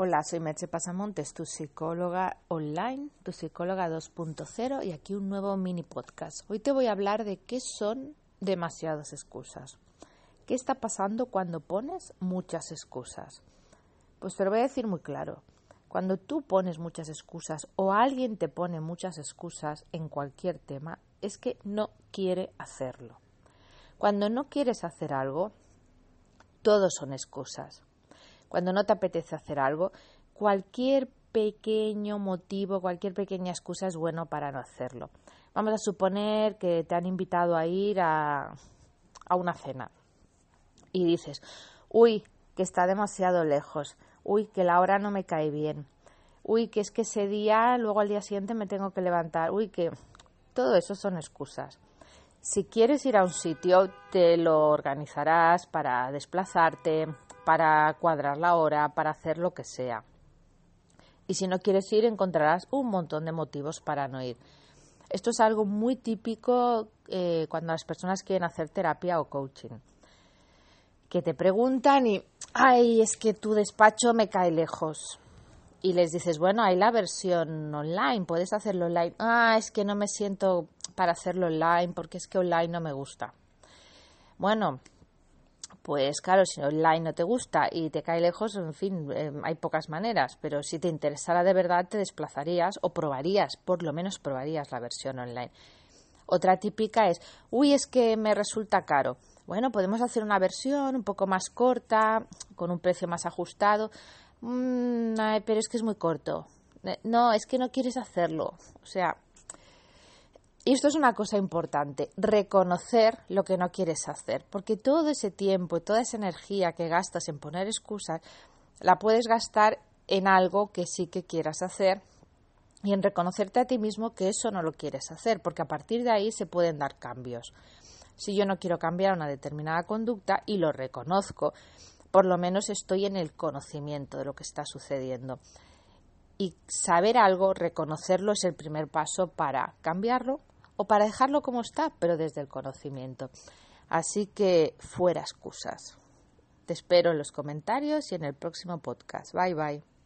Hola, soy Merche Pasamontes, tu psicóloga online, tu psicóloga 2.0 y aquí un nuevo mini podcast. Hoy te voy a hablar de qué son demasiadas excusas. ¿Qué está pasando cuando pones muchas excusas? Pues te lo voy a decir muy claro. Cuando tú pones muchas excusas o alguien te pone muchas excusas en cualquier tema, es que no quiere hacerlo. Cuando no quieres hacer algo, todos son excusas cuando no te apetece hacer algo, cualquier pequeño motivo, cualquier pequeña excusa es bueno para no hacerlo. Vamos a suponer que te han invitado a ir a, a una cena y dices, uy, que está demasiado lejos, uy, que la hora no me cae bien, uy, que es que ese día, luego al día siguiente me tengo que levantar, uy, que todo eso son excusas. Si quieres ir a un sitio, te lo organizarás para desplazarte, para cuadrar la hora, para hacer lo que sea. Y si no quieres ir, encontrarás un montón de motivos para no ir. Esto es algo muy típico eh, cuando las personas quieren hacer terapia o coaching. Que te preguntan y, ay, es que tu despacho me cae lejos. Y les dices, bueno, hay la versión online, puedes hacerlo online. Ah, es que no me siento para hacerlo online porque es que online no me gusta. Bueno, pues claro, si online no te gusta y te cae lejos, en fin, eh, hay pocas maneras, pero si te interesara de verdad te desplazarías o probarías, por lo menos probarías la versión online. Otra típica es, uy, es que me resulta caro. Bueno, podemos hacer una versión un poco más corta, con un precio más ajustado, mm, pero es que es muy corto. Eh, no, es que no quieres hacerlo. O sea, y esto es una cosa importante, reconocer lo que no quieres hacer, porque todo ese tiempo y toda esa energía que gastas en poner excusas, la puedes gastar en algo que sí que quieras hacer y en reconocerte a ti mismo que eso no lo quieres hacer, porque a partir de ahí se pueden dar cambios. Si yo no quiero cambiar una determinada conducta y lo reconozco, por lo menos estoy en el conocimiento de lo que está sucediendo. Y saber algo, reconocerlo es el primer paso para cambiarlo o para dejarlo como está, pero desde el conocimiento. Así que fuera excusas. Te espero en los comentarios y en el próximo podcast. Bye bye.